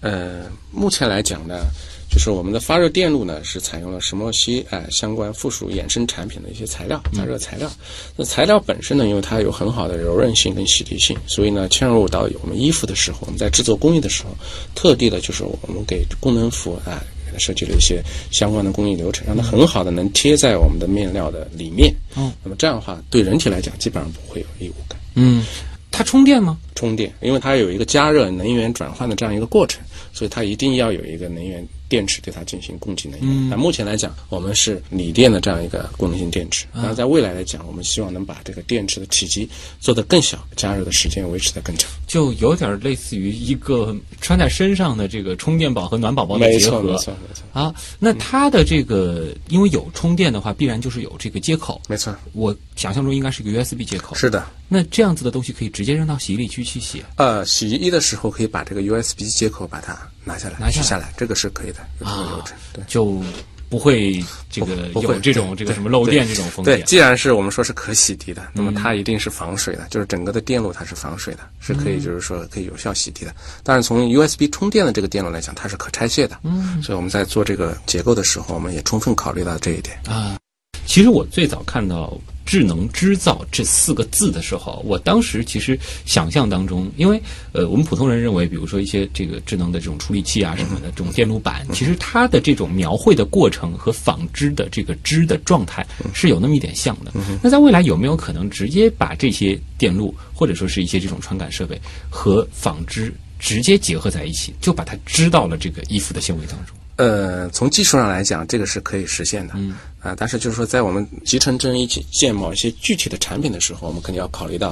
呃，目前来讲呢，就是我们的发热电路呢是采用了石墨烯哎、相关附属衍生产品的一些材料，加热材料。那材料本身呢，因为它有很好的柔韧性跟洗涤性，所以呢，嵌入到我们衣服的时候，我们在制作工艺的时候，特地的就是我们给功能服啊。它设计了一些相关的工艺流程，让它很好的能贴在我们的面料的里面。嗯，那么这样的话，对人体来讲，基本上不会有异物感。嗯，它充电吗？充电，因为它有一个加热能源转换的这样一个过程，所以它一定要有一个能源电池对它进行供给能源。那目前来讲，我们是锂电的这样一个功能性电池。当然，在未来来讲，我们希望能把这个电池的体积做得更小，加热的时间维持得更长。就有点类似于一个穿在身上的这个充电宝和暖宝宝的结合。没错，没错，没错，啊，那它的这个，因为有充电的话，必然就是有这个接口。没错，我想象中应该是一个 USB 接口。是的。那这样子的东西可以直接扔到洗衣里去去洗。呃，洗衣的时候可以把这个 USB 接口把它拿下来，拿下来取下来，这个是可以的，有这个流程。对。就不会这个不会有这种这个什么漏电这种风险对，险。既然是我们说是可洗涤的，那么它一定是防水的，就是整个的电路它是防水的，是可以就是说可以有效洗涤的。但是从 USB 充电的这个电路来讲，它是可拆卸的，嗯，所以我们在做这个结构的时候，我们也充分考虑到这一点。啊，其实我最早看到“智能织造”这四个字的时候，我当时其实想象当中，因为呃，我们普通人认为，比如说一些这个智能的这种处理器啊什么的，这种电路板，其实它的这种描绘的过程和纺织的这个织的状态是有那么一点像的。那在未来有没有可能直接把这些电路或者说是一些这种传感设备和纺织直接结合在一起，就把它织到了这个衣服的纤维当中？呃，从技术上来讲，这个是可以实现的，嗯，啊，但是就是说，在我们集成针一起建某一些具体的产品的时候，我们肯定要考虑到，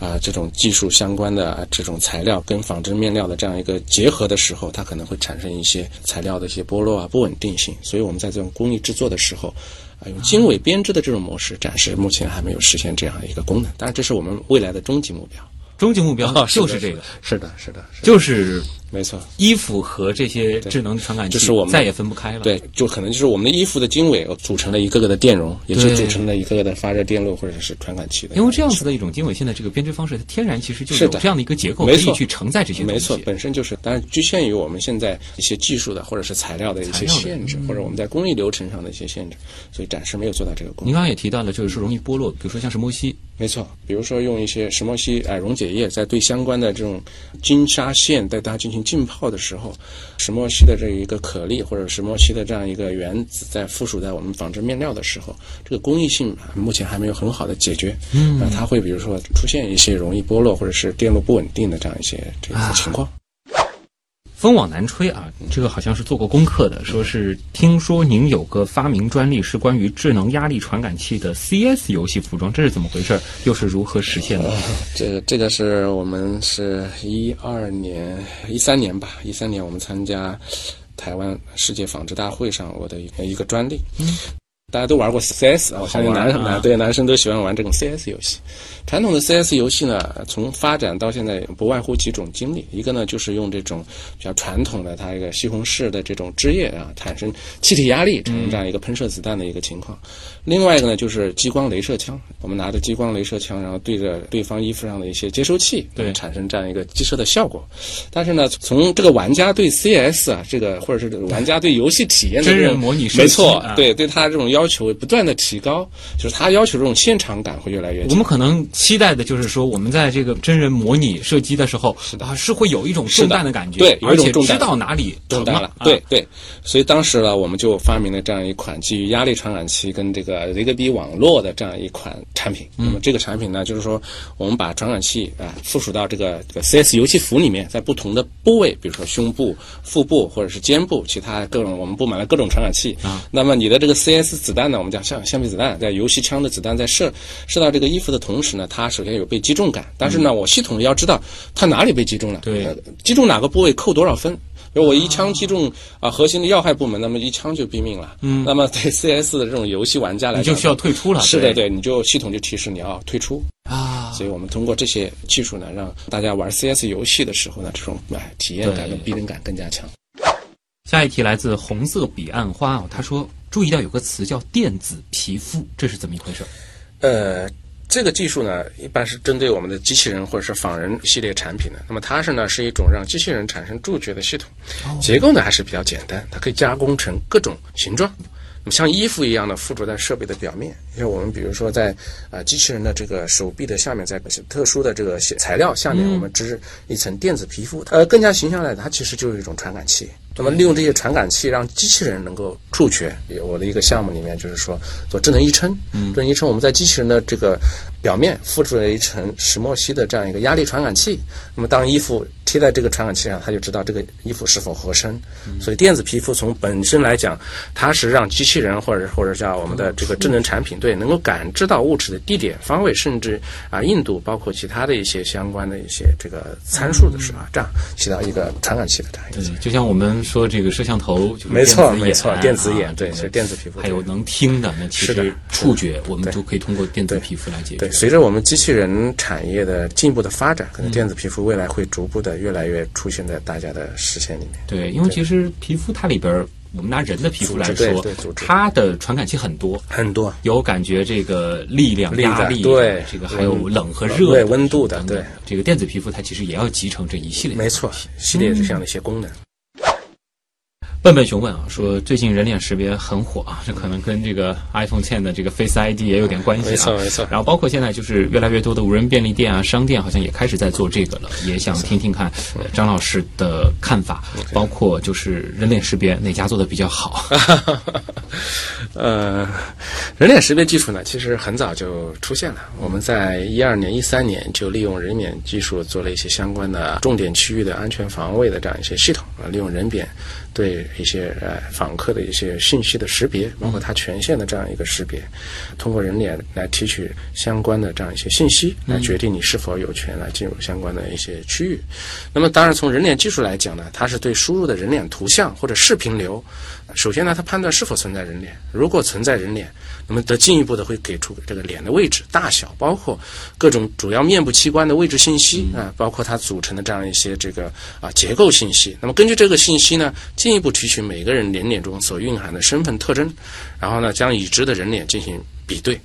啊，这种技术相关的、啊、这种材料跟纺织面料的这样一个结合的时候，它可能会产生一些材料的一些剥落啊、不稳定性，所以我们在这种工艺制作的时候。啊，用经纬编织的这种模式，暂时目前还没有实现这样的一个功能，当然这是我们未来的终极目标。终极目标哦就是这个，是的，是的，就是没错。衣服和这些智能传感器就是我们再也分不开了。对，就可能就是我们的衣服的经纬组成了一个个的电容，也就组成了一个个的发热电路或者是传感器的。因为这样子的一种经纬线的这个编织方式，它天然其实就是有这样的一个结构，可以去承载这些东西。没错，本身就是，当然局限于我们现在一些技术的或者是材料的一些限制，或者我们在工艺流程上的一些限制，所以暂时没有做到这个功能。您刚刚也提到了，就是说容易剥落，比如说像石墨烯，没错，比如说用一些石墨烯哎溶解液，在对相关的这种金沙线对它进行浸泡的时候，石墨烯的这一个颗粒或者石墨烯的这样一个原子在附属在我们纺织面料的时候，这个工艺性啊目前还没有很好的解决。嗯，那它会比如说出现一些容易剥落或者是电路不稳定的这样一些这个情况。风往南吹啊，这个好像是做过功课的，说是听说您有个发明专利是关于智能压力传感器的 CS 游戏服装，这是怎么回事？又是如何实现的？这个这个是我们是一二年、一三年吧，一三年我们参加台湾世界纺织大会上我的一个专利。大家都玩过 CS 啊，我相信男男对男生都喜欢玩这种 CS 游戏。传统的 CS 游戏呢，从发展到现在不外乎几种经历，一个呢就是用这种比较传统的它一个西红柿的这种汁液啊，产生气体压力，产生这样一个喷射子弹的一个情况。另外一个呢就是激光镭射枪，我们拿着激光镭射枪，然后对着对方衣服上的一些接收器，对，产生这样一个击射的效果。但是呢，从这个玩家对 CS 啊，这个或者是玩家对游戏体验的这种模拟，没错，对对他这种要求不断的提高，就是他要求这种现场感会越来越。我们可能期待的就是说，我们在这个真人模拟射击的时候，是的啊，是会有一种中弹的感觉，对，而且知道哪里中弹了，对对。所以当时呢，我们就发明了这样一款基于压力传感器跟这个雷格比网络的这样一款产品。那么这个产品呢，就是说我们把传感器啊附属到这个这个 CS 游戏服里面，在不同的部位，比如说胸部、腹部或者是肩部，其他各种我们布满了各种传感器啊。那么你的这个 CS 子弹呢，我们讲橡橡皮子弹，在游戏枪的子弹在射射到这个衣服的同时呢，它首先有被击中感，但是呢，我系统要知道它哪里被击中了，对，击中哪个部位扣多少分。比如我一枪击中啊核心的要害部门，那么一枪就毙命了。嗯，那么对 CS 的这种游戏玩家来讲，你就需要退出了。是的，对，你就系统就提示你要退出啊。所以我们通过这些技术呢，让大家玩 CS 游戏的时候呢，这种哎体验感跟逼真感更加强。下一题来自红色彼岸花啊，他说注意到有个词叫电子皮肤，这是怎么一回事？呃。这个技术呢，一般是针对我们的机器人或者是仿人系列产品的。那么它是呢，是一种让机器人产生触觉的系统，结构呢还是比较简单，它可以加工成各种形状。像衣服一样的附着在设备的表面，因为我们比如说在啊机器人的这个手臂的下面，在特殊的这个材料下面，我们织一层电子皮肤。呃，更加形象的，它其实就是一种传感器。那么利用这些传感器，让机器人能够触觉。我的一个项目里面就是说做智能衣撑，智能衣撑我们在机器人的这个表面附着了一层石墨烯的这样一个压力传感器。那么当衣服贴在这个传感器上，它就知道这个衣服是否合身。所以电子皮肤从本身来讲，它是让机器人或者或者叫我们的这个智能产品对能够感知到物质的地点、方位，甚至啊硬度，包括其他的一些相关的一些这个参数的时候，这样起到一个传感器的这样一个。对，就像我们。说这个摄像头，没错没错，电子眼对，所以电子皮肤还有能听的，那其实触觉我们都可以通过电子皮肤来解决。对，随着我们机器人产业的进一步的发展，可能电子皮肤未来会逐步的越来越出现在大家的视线里面。对，因为其实皮肤它里边，我们拿人的皮肤来说，它的传感器很多很多，有感觉这个力量、压力，对这个还有冷和热、对温度的，对。这个电子皮肤它其实也要集成这一系列，没错，系列这样的一些功能。笨笨熊问啊，说最近人脸识别很火啊，这可能跟这个 iPhone 10的这个 Face ID 也有点关系啊。没错没错。然后包括现在就是越来越多的无人便利店啊、商店好像也开始在做这个了，也想听听看张老师的看法，包括就是人脸识别哪家做的比较好。呃，人脸识别技术呢，其实很早就出现了。我们在一二年、一三年就利用人脸技术做了一些相关的重点区域的安全防卫的这样一些系统啊，利用人脸。对一些呃访客的一些信息的识别，包括他权限的这样一个识别，通过人脸来提取相关的这样一些信息，来决定你是否有权来进入相关的一些区域。那么，当然从人脸技术来讲呢，它是对输入的人脸图像或者视频流，首先呢，他判断是否存在人脸，如果存在人脸。那么，得进一步的会给出这个脸的位置、大小，包括各种主要面部器官的位置信息啊，包括它组成的这样一些这个啊结构信息。那么，根据这个信息呢，进一步提取每个人人脸中所蕴含的身份特征，然后呢，将已知的人脸进行比对。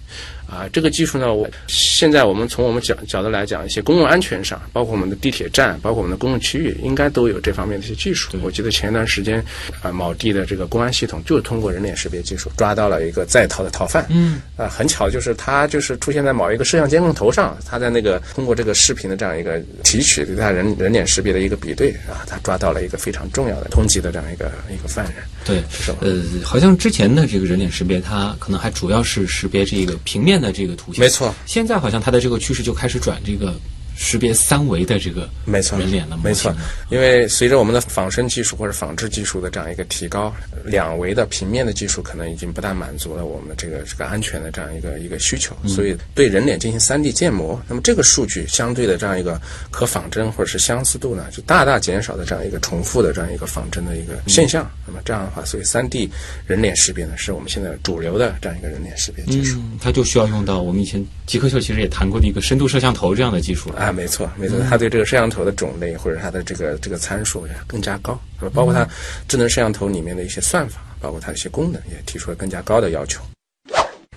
啊，这个技术呢，我现在我们从我们角角度来讲，一些公共安全上，包括我们的地铁站，包括我们的公共区域，应该都有这方面的一些技术。我记得前一段时间，啊，某地的这个公安系统就通过人脸识别技术抓到了一个在逃的逃犯。嗯，啊，很巧，就是他就是出现在某一个摄像监控头上，他在那个通过这个视频的这样一个提取对他人人脸识别的一个比对啊，他抓到了一个非常重要的通缉的这样一个一个犯人。对，是呃，好像之前的这个人脸识别，它可能还主要是识别这个平面的这个图像。没错，现在好像它的这个趋势就开始转这个识别三维的这个没错，人脸的模没错因为随着我们的仿生技术或者仿制技术的这样一个提高，两维的平面的技术可能已经不大满足了我们这个这个安全的这样一个一个需求，所以对人脸进行 3D 建模，那么这个数据相对的这样一个可仿真或者是相似度呢，就大大减少的这样一个重复的这样一个仿真的一个现象。那么这样的话，所以 3D 人脸识别呢，是我们现在主流的这样一个人脸识别技术。嗯，它就需要用到我们以前极客秀其实也谈过的一个深度摄像头这样的技术了。啊，没错，没错，它对这个摄像头的种类或者它的这个这个参数也更加高，那么包括它智能摄像头里面的一些算法，包括它的一些功能，也提出了更加高的要求。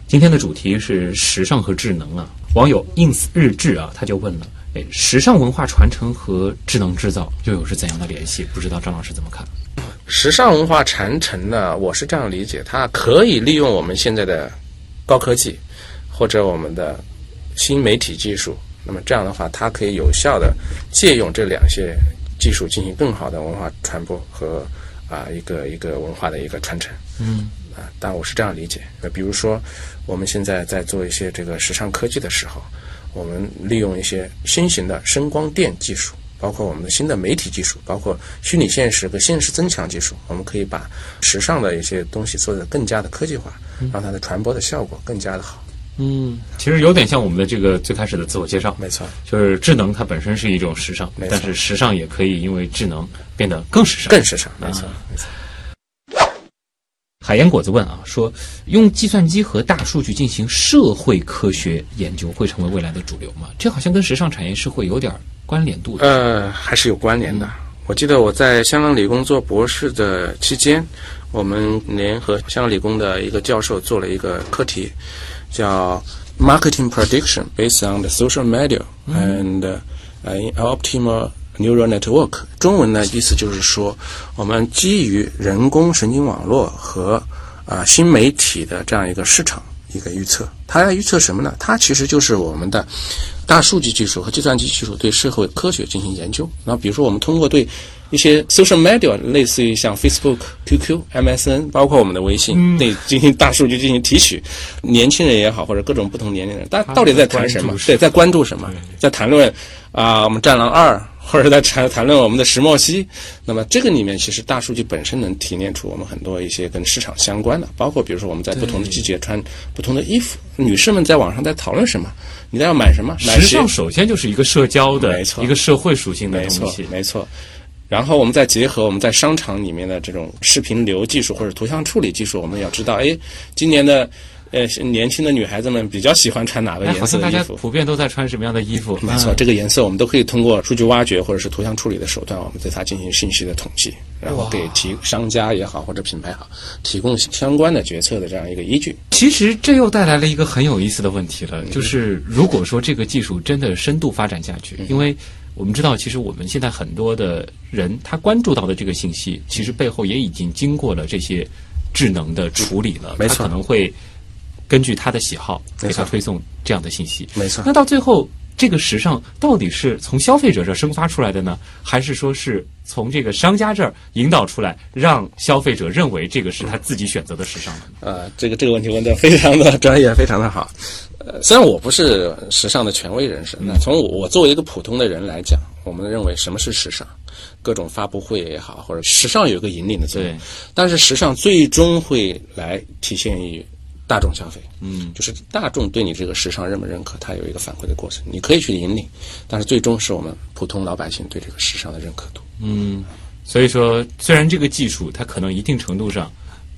今天的主题是时尚和智能啊。网友 ins 日志啊，他就问了：哎，时尚文化传承和智能制造又有是怎样的联系？不知道张老师怎么看？时尚文化传承呢，我是这样理解，它可以利用我们现在的高科技或者我们的新媒体技术，那么这样的话，它可以有效的借用这两些技术进行更好的文化传播和啊一个一个文化的一个传承。嗯啊，当然我是这样理解。那，比如说我们现在在做一些这个时尚科技的时候，我们利用一些新型的声光电技术，包括我们的新的媒体技术，包括虚拟现实和现实增强技术，我们可以把时尚的一些东西做得更加的科技化，让它的传播的效果更加的好。嗯，其实有点像我们的这个最开始的自我介绍，没错，就是智能它本身是一种时尚但是时尚也可以因为智能变得更时尚。更时尚，没错，没错。海盐果子问啊，说用计算机和大数据进行社会科学研究会成为未来的主流吗？这好像跟时尚产业是会有点关联度的。呃，还是有关联的。我记得我在香港理工做博士的期间，我们联合香港理工的一个教授做了一个课题，叫 Marketing Prediction Based on the Social Media and、uh, Optimal Neural Network。中文呢意思就是说，我们基于人工神经网络和啊、新媒体的这样一个市场一个预测。它要预测什么呢？它其实就是我们的大数据技术和计算机技术对社会科学进行研究。那比如说我们通过对一些 social media，类似于像 Facebook、QQ、MSN，包括我们的微信，对进行大数据进行提取，年轻人也好，或者各种不同年龄人，大到底在谈什么对，在关注什么？在谈论啊、我们《战狼二》。或者在谈谈论我们的石墨烯，那么这个里面其实大数据本身能提炼出我们很多一些跟市场相关的，包括比如说我们在不同的季节穿不同的衣服，女士们在网上在讨论什么，你在要买什么，买鞋时尚首先就是一个社交的没错一个社会属性的没错东西，。没错。然后我们再结合我们在商场里面的这种视频流技术或者图像处理技术，我们要知道，哎，今年的呃年轻的女孩子们比较喜欢穿哪个哎，颜好像大家色的衣服。普遍都在穿什么样的衣服？没错，嗯这个颜色我们都可以通过数据挖掘或者是图像处理的手段，我们对它进行信息的统计，然后给提商家也好或者品牌好提供相关的决策的这样一个依据。其实这又带来了一个很有意思的问题了，就是如果说这个技术真的深度发展下去，因为我们知道，其实我们现在很多的人他关注到的这个信息，其实背后也已经经过了这些智能的处理了，没错他可能会根据他的喜好给他推送这样的信息。没错那到最后。这个时尚到底是从消费者这儿生发出来的呢，还是说是从这个商家这儿引导出来，让消费者认为这个是他自己选择的时尚呢？呃，这个这个问题问得非常的专业，非常的好。呃，虽然我不是时尚的权威人士，那从我我作为一个普通的人来讲，我们认为什么是时尚？各种发布会也好，或者时尚有一个引领的作用，但是时尚最终会来体现于大众消费。嗯，就是大众对你这个时尚认不认可，它有一个反馈的过程。你可以去引领，但是最终是我们普通老百姓对这个时尚的认可度。嗯，所以说，虽然这个技术它可能一定程度上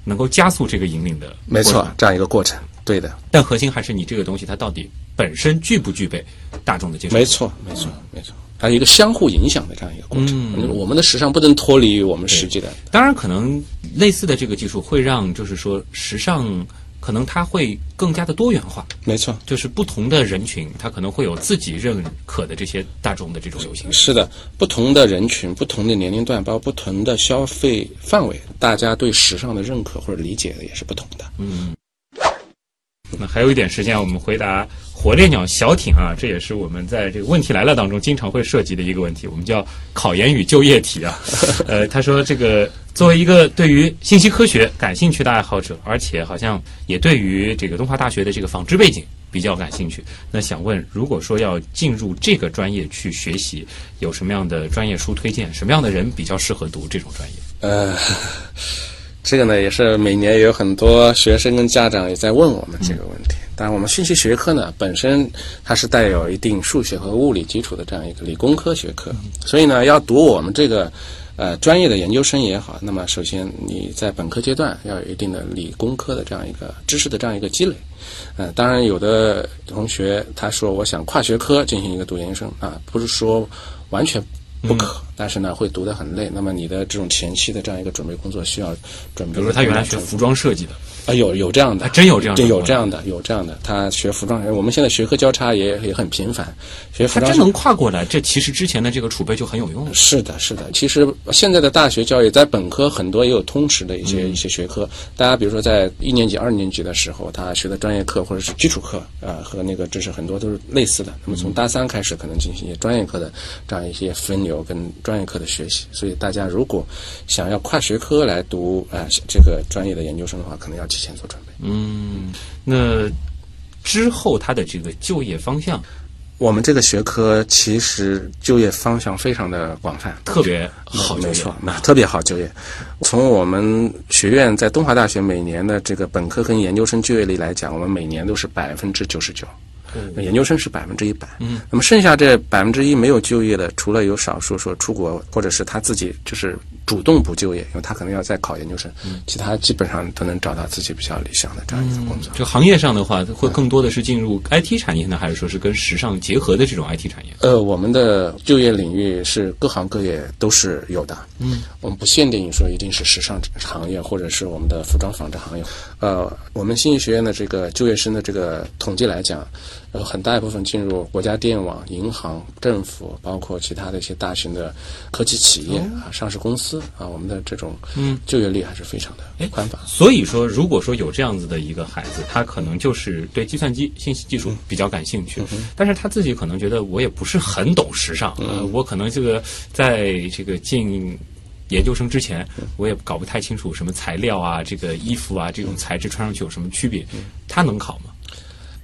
能够加速这个引领的，没错，，这样一个过程，对的。但核心还是你这个东西它到底本身具不具备大众的接受。没，错，没错，没错，它是一个相互影响的这样一个过程。嗯我们的时尚不能脱离于我们实际的。当然可能类似的这个技术会让就是说时尚可能它会更加的多元化，没错，就是不同的人群它可能会有自己认可的这些大众的这种流行。是的，不同的人群、不同的年龄段，包括不同的消费范围，大家对时尚的认可或者理解的也是不同的。嗯，那还有一点时间，我们回答火烈鸟小艇啊，这也是我们在这个问题来了当中经常会涉及的一个问题，我们叫考研与就业题啊。呃，他说这个作为一个对于信息科学感兴趣的爱好者，而且好像也对于这个东华大学的这个纺织背景比较感兴趣。那想问，如果说要进入这个专业去学习，有什么样的专业书推荐？什么样的人比较适合读这种专业？呃，这个呢也是每年有很多学生跟家长也在问我们这个问题。当然，我们信息学科呢本身它是带有一定数学和物理基础的这样一个理工科学科，所以呢要读我们这个呃专业的研究生也好，那么首先你在本科阶段要有一定的理工科的这样一个知识的这样一个积累。呃，当然有的同学他说我想跨学科进行一个读研究生啊，不是说完全不可，但是呢会读得很累。那么你的这种前期的这样一个准备工作需要准备。比如说他原来学服装设计的，啊，有有这样的，还真有这样的对，有这样的，有这样的。他学服装，我们现在学科交叉也也很频繁，学服装他真能跨过来，这其实之前的这个储备就很有用了。是的，是的。其实现在的大学教育在本科很多也有通识的一些、一些学科。大家比如说在一年级、二年级的时候，他学的专业课或者是基础课啊、和那个知识很多都是类似的。那么从大三开始，可能进行一些专业课的这样一些分流跟专业课的学习。所以大家如果想要跨学科来读啊、这个专业的研究生的话，可能要提前做准备。嗯，那之后他的这个就业方向我们这个学科其实就业方向非常的广泛，特别好就业没错，那特别好就业。从我们学院在东华大学每年的这个本科跟研究生就业率来讲，我们每年都是百分之九十九。那研究生是百分之一百，嗯，那么剩下这百分之一没有就业的，除了有少数说出国或者是他自己就是主动不就业，因为他可能要再考研究生，其他基本上都能找到自己比较理想的这样一个工作。就行业上的话，会更多的是进入 IT 产业呢，还是说是跟时尚结合的这种 IT 产业？呃，我们的就业领域是各行各业都是有的。嗯，我们不限定说一定是时尚行业或者是我们的服装纺织行业。呃，我们信息学院的这个就业生的这个统计来讲，有很大一部分进入国家电网、银行、政府，包括其他的一些大型的科技企业啊、上市公司啊，我们的这种嗯就业率还是非常的宽泛。所以说，如果说有这样子的一个孩子，他可能就是对计算机信息技术比较感兴趣，但是他自己可能觉得我也不是很懂时尚，呃，我可能这个在这个进。研究生之前，我也搞不太清楚什么材料啊，这个衣服啊，这种材质穿上去有什么区别？他能考吗？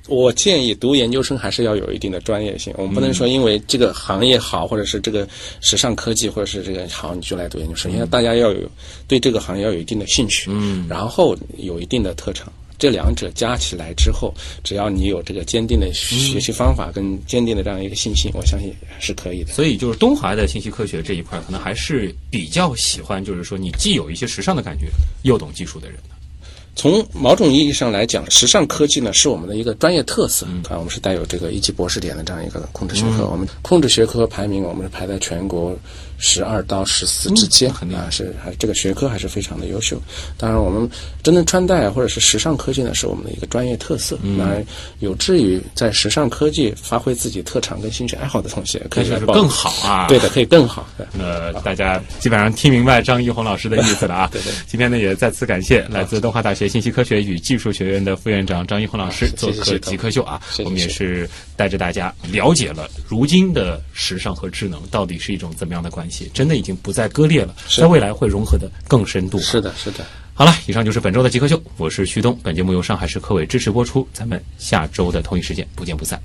我建议读研究生还是要有一定的专业性，我们不能说因为这个行业好，或者是这个时尚科技，或者是这个好，你就来读研究生。因为大家要有对这个行业要有一定的兴趣，嗯，然后有一定的特长，这两者加起来之后，只要你有这个坚定的学习方法跟坚定的这样一个信心，我相信是可以的。所以就是东华的信息科学这一块，可能还是比较喜欢，就是说你既有一些时尚的感觉，又懂技术的人的。从某种意义上来讲，时尚科技呢是我们的一个专业特色。啊，我们是带有这个一级博士点的这样一个控制学科。我们控制学科排名，我们是排在全国十二到十四之间啊，是还这个学科还是非常的优秀。当然，我们真正穿戴或者是时尚科技呢，是我们的一个专业特色。当然，有志于在时尚科技发挥自己特长跟兴趣爱好的同学，可以更好啊！对的，可以更好。对 呃，大家基本上听明白张一红老师的意思了啊。对对今天呢，也再次感谢来自东华大学信息科学与技术学院的副院长张一红老师做客极客秀啊。我们也是带着大家了解了如今的时尚和智能到底是一种怎么样的关系，真的已经不再割裂了，在未来会融合的更深度。是的，是的。好了，以上就是本周的极客秀，我是旭东，本节目由上海市科委支持播出，咱们下周的同一时间不见不散。